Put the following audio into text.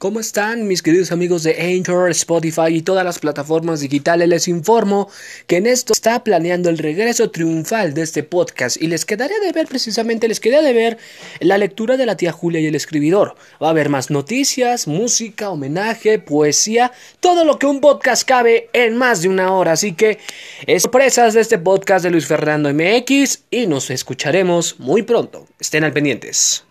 ¿Cómo están mis queridos amigos de Anchor, Spotify y todas las plataformas digitales? Les informo que en esto está planeando el regreso triunfal de este podcast y les quedaré de ver precisamente, les quedaré de ver la lectura de la tía Julia y el escribidor. Va a haber más noticias, música, homenaje, poesía, todo lo que un podcast cabe en más de una hora. Así que sorpresas de este podcast de Luis Fernando MX y nos escucharemos muy pronto. Estén al pendientes.